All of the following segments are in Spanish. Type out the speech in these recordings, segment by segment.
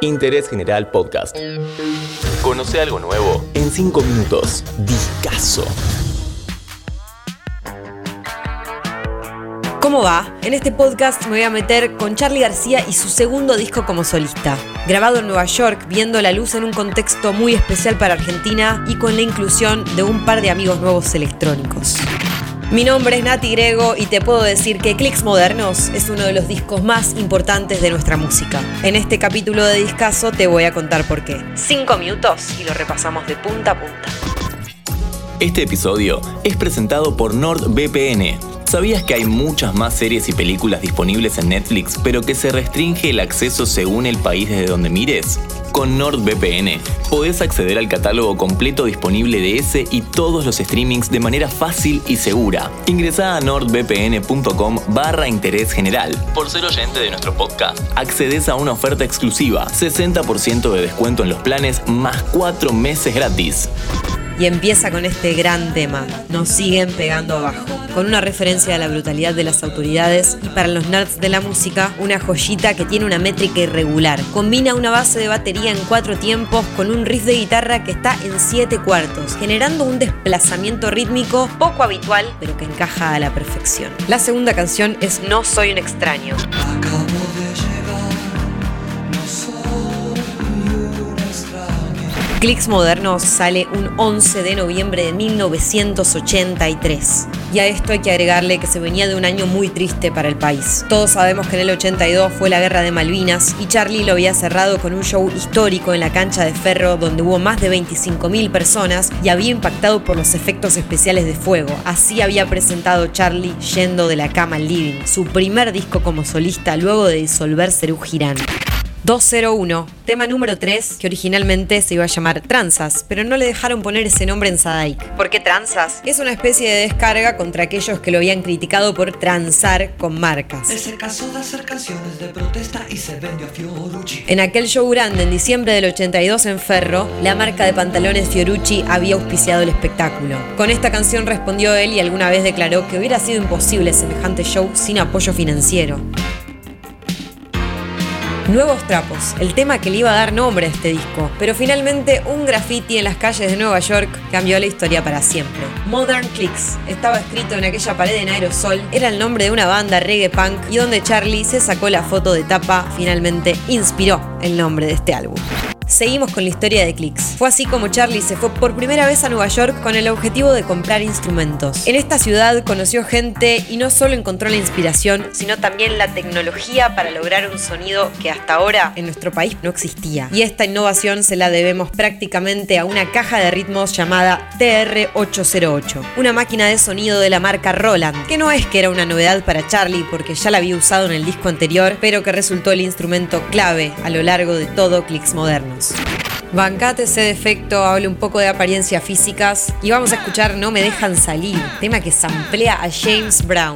Interés General Podcast. Conoce algo nuevo en 5 minutos. Discaso. ¿Cómo va? En este podcast me voy a meter con Charlie García y su segundo disco como solista. Grabado en Nueva York, viendo la luz en un contexto muy especial para Argentina y con la inclusión de un par de amigos nuevos electrónicos. Mi nombre es Nati Grego y te puedo decir que Clicks Modernos es uno de los discos más importantes de nuestra música. En este capítulo de Discaso te voy a contar por qué. Cinco minutos y lo repasamos de punta a punta. Este episodio es presentado por NordVPN. ¿Sabías que hay muchas más series y películas disponibles en Netflix, pero que se restringe el acceso según el país desde donde mires? Con NordVPN podés acceder al catálogo completo disponible de ese y todos los streamings de manera fácil y segura. Ingresá a nordvpn.com barra interés general. Por ser oyente de nuestro podcast, accedes a una oferta exclusiva, 60% de descuento en los planes más 4 meses gratis y empieza con este gran tema, Nos siguen pegando abajo, con una referencia a la brutalidad de las autoridades y para los nerds de la música, una joyita que tiene una métrica irregular. Combina una base de batería en cuatro tiempos con un riff de guitarra que está en siete cuartos, generando un desplazamiento rítmico poco habitual, pero que encaja a la perfección. La segunda canción es No soy un extraño. Clicks Modernos sale un 11 de noviembre de 1983. Y a esto hay que agregarle que se venía de un año muy triste para el país. Todos sabemos que en el 82 fue la guerra de Malvinas y Charlie lo había cerrado con un show histórico en la cancha de Ferro donde hubo más de 25.000 personas y había impactado por los efectos especiales de fuego. Así había presentado Charlie yendo de la cama al living, su primer disco como solista luego de disolver Cerú Girán. 201, tema número 3, que originalmente se iba a llamar Tranzas, pero no le dejaron poner ese nombre en Sadaik. ¿Por qué Tranzas? Es una especie de descarga contra aquellos que lo habían criticado por transar con marcas. Es el caso de hacer canciones de protesta y se vendió a Fiorucci. En aquel show grande en diciembre del 82 en Ferro, la marca de pantalones Fiorucci había auspiciado el espectáculo. Con esta canción respondió él y alguna vez declaró que hubiera sido imposible semejante show sin apoyo financiero. Nuevos Trapos, el tema que le iba a dar nombre a este disco, pero finalmente un graffiti en las calles de Nueva York cambió la historia para siempre. Modern Clicks estaba escrito en aquella pared en aerosol, era el nombre de una banda reggae punk y donde Charlie se sacó la foto de tapa, finalmente inspiró el nombre de este álbum. Seguimos con la historia de Clicks. Fue así como Charlie se fue por primera vez a Nueva York con el objetivo de comprar instrumentos. En esta ciudad conoció gente y no solo encontró la inspiración, sino también la tecnología para lograr un sonido que hasta ahora en nuestro país no existía. Y esta innovación se la debemos prácticamente a una caja de ritmos llamada TR-808, una máquina de sonido de la marca Roland, que no es que era una novedad para Charlie porque ya la había usado en el disco anterior, pero que resultó el instrumento clave a lo largo de todo Clicks modernos. Bancate ese defecto, hable un poco de apariencias físicas y vamos a escuchar No me dejan salir, tema que samplea a James Brown.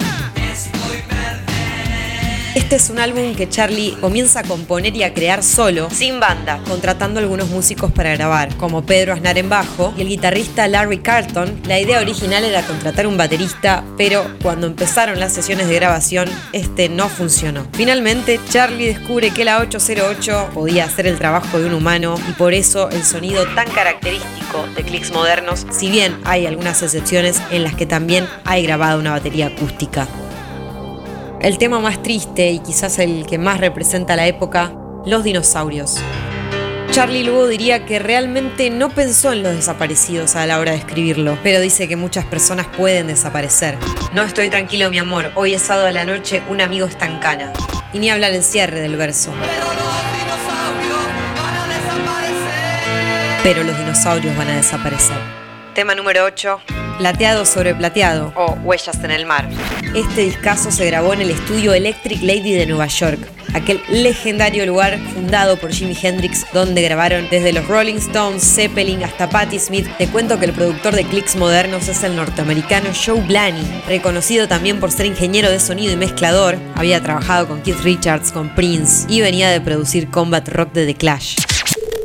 Este es un álbum que Charlie comienza a componer y a crear solo, sin banda, contratando algunos músicos para grabar, como Pedro Aznar en bajo y el guitarrista Larry Carlton. La idea original era contratar un baterista, pero cuando empezaron las sesiones de grabación, este no funcionó. Finalmente, Charlie descubre que la 808 podía hacer el trabajo de un humano y por eso el sonido tan característico de clicks modernos, si bien hay algunas excepciones en las que también hay grabado una batería acústica. El tema más triste y quizás el que más representa la época, los dinosaurios. Charlie luego diría que realmente no pensó en los desaparecidos a la hora de escribirlo, pero dice que muchas personas pueden desaparecer. No estoy tranquilo, mi amor. Hoy es sábado a la noche, un amigo está en cana. Y ni habla el cierre del verso. Pero los dinosaurios van a desaparecer. Tema número 8. Plateado sobre plateado o Huellas en el mar. Este discazo se grabó en el estudio Electric Lady de Nueva York, aquel legendario lugar fundado por Jimi Hendrix, donde grabaron desde los Rolling Stones, Zeppelin hasta Patti Smith. Te cuento que el productor de clicks modernos es el norteamericano Joe Blaney, reconocido también por ser ingeniero de sonido y mezclador. Había trabajado con Keith Richards, con Prince y venía de producir Combat Rock de The Clash.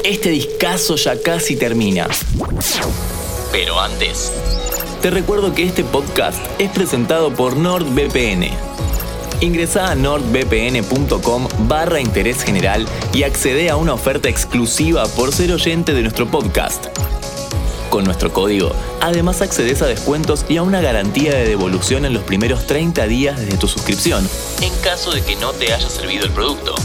Este discazo ya casi termina. Pero antes, te recuerdo que este podcast es presentado por NordVPN. Ingresa a nordvpn.com barra interés general y accede a una oferta exclusiva por ser oyente de nuestro podcast. Con nuestro código, además accedes a descuentos y a una garantía de devolución en los primeros 30 días desde tu suscripción, en caso de que no te haya servido el producto.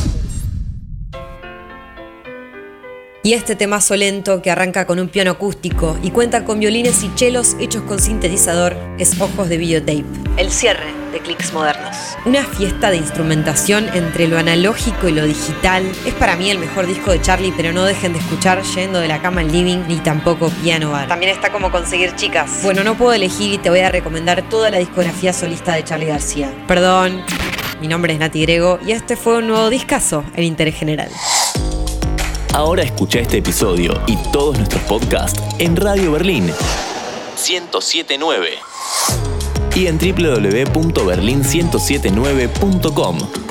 Y este temazo lento que arranca con un piano acústico y cuenta con violines y chelos hechos con sintetizador es Ojos de Videotape, el cierre de Clicks Modernos. Una fiesta de instrumentación entre lo analógico y lo digital. Es para mí el mejor disco de Charlie, pero no dejen de escuchar yendo de la cama al living ni tampoco piano bar. También está como conseguir chicas. Bueno, no puedo elegir y te voy a recomendar toda la discografía solista de Charlie García. Perdón, mi nombre es Nati Grego y este fue un nuevo discazo en Interés General. Ahora escucha este episodio y todos nuestros podcasts en Radio Berlín 1079 y en www.berlin1079.com.